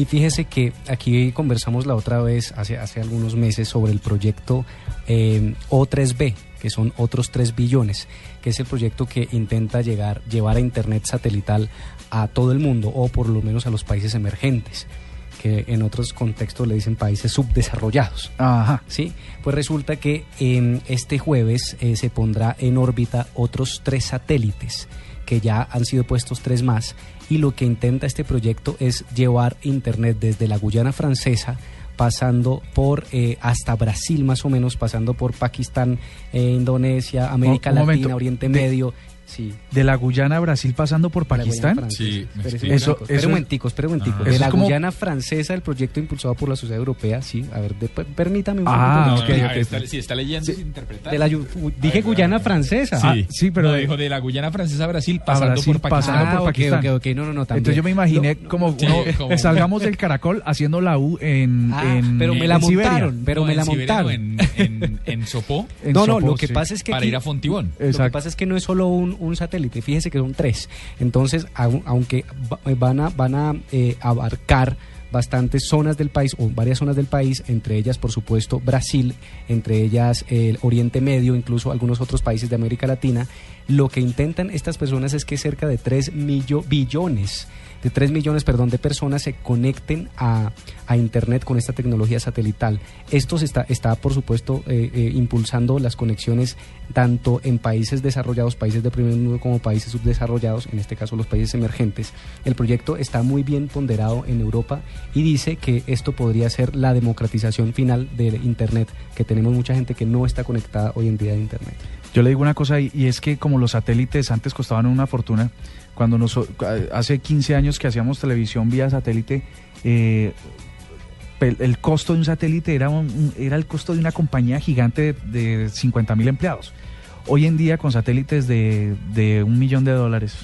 Y fíjese que aquí conversamos la otra vez, hace, hace algunos meses, sobre el proyecto eh, O3B, que son otros 3 billones, que es el proyecto que intenta llegar, llevar a Internet satelital a todo el mundo, o por lo menos a los países emergentes que en otros contextos le dicen países subdesarrollados. Ajá. ¿sí? Pues resulta que eh, este jueves eh, se pondrá en órbita otros tres satélites, que ya han sido puestos tres más, y lo que intenta este proyecto es llevar Internet desde la Guyana francesa pasando por eh, hasta Brasil más o menos, pasando por Pakistán, eh, Indonesia, América un Latina, momento. Oriente De- Medio. Sí, De la Guyana a Brasil pasando por Pakistán. Sí. Eso- eso- un momentico, espere un momentico. Ah. De la es como- Guyana francesa, el proyecto impulsado por la Sociedad Europea, sí, a ver, de- permítame un Ah, No, segundito. no, ok, a ok. ver, está, sí, está leyendo sin interpretar. De la Yu- dije Guyana francesa. Ah, sí, pero No, de- dijo de la Guyana francesa a Brasil A pasando Brasil, por Pakistán. pasando Ah, por Pakistán. ok, ok, no, no, no, también. Entonces yo me imaginé No, como, Sí, uno- como- salgamos del caracol haciendo la U en, Ah, en- pero me la en Siberia. montaron, pero me la montaron. en, en, Sopó no, no, lo que sí. pasa es que para ir a Fontibón. Lo que pasa es que no es solo un, un satélite, fíjese que son tres. Entonces, au- aunque va- van a, van a eh, abarcar bastantes zonas del país o varias zonas del país, entre ellas, por supuesto, Brasil, entre ellas el Oriente Medio, incluso algunos otros países de América Latina, lo que intentan estas personas es que cerca de 3 millo- billones de 3 millones, perdón, de personas se conecten a, a Internet con esta tecnología satelital. Esto se está, está por supuesto, eh, eh, impulsando las conexiones tanto en países desarrollados, países de primer mundo, como países subdesarrollados, en este caso los países emergentes. El proyecto está muy bien ponderado en Europa y dice que esto podría ser la democratización final de Internet, que tenemos mucha gente que no está conectada hoy en día a Internet. Yo le digo una cosa y, es que como los satélites antes costaban una fortuna, cuando nos, hace 15 años que hacíamos televisión vía satélite, eh, el costo de un satélite era, un- era el costo de una compañía gigante de, de 50 mil empleados. Hoy en día con satélites de, de un millón de dólares,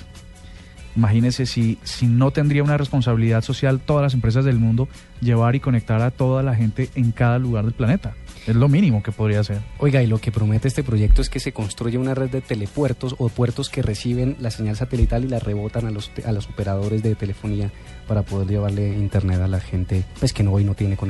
imagínese si, si no tendría una responsabilidad social todas las empresas del mundo llevar y conectar a toda la gente en cada lugar del planeta. Es lo mínimo que podría hacer. Oiga, y lo que promete este proyecto es que se construya una red de telepuertos o puertos que reciben la señal satelital y la rebotan a los, a los operadores de telefonía para poder llevarle internet a la gente pues que no hoy no tiene conexión.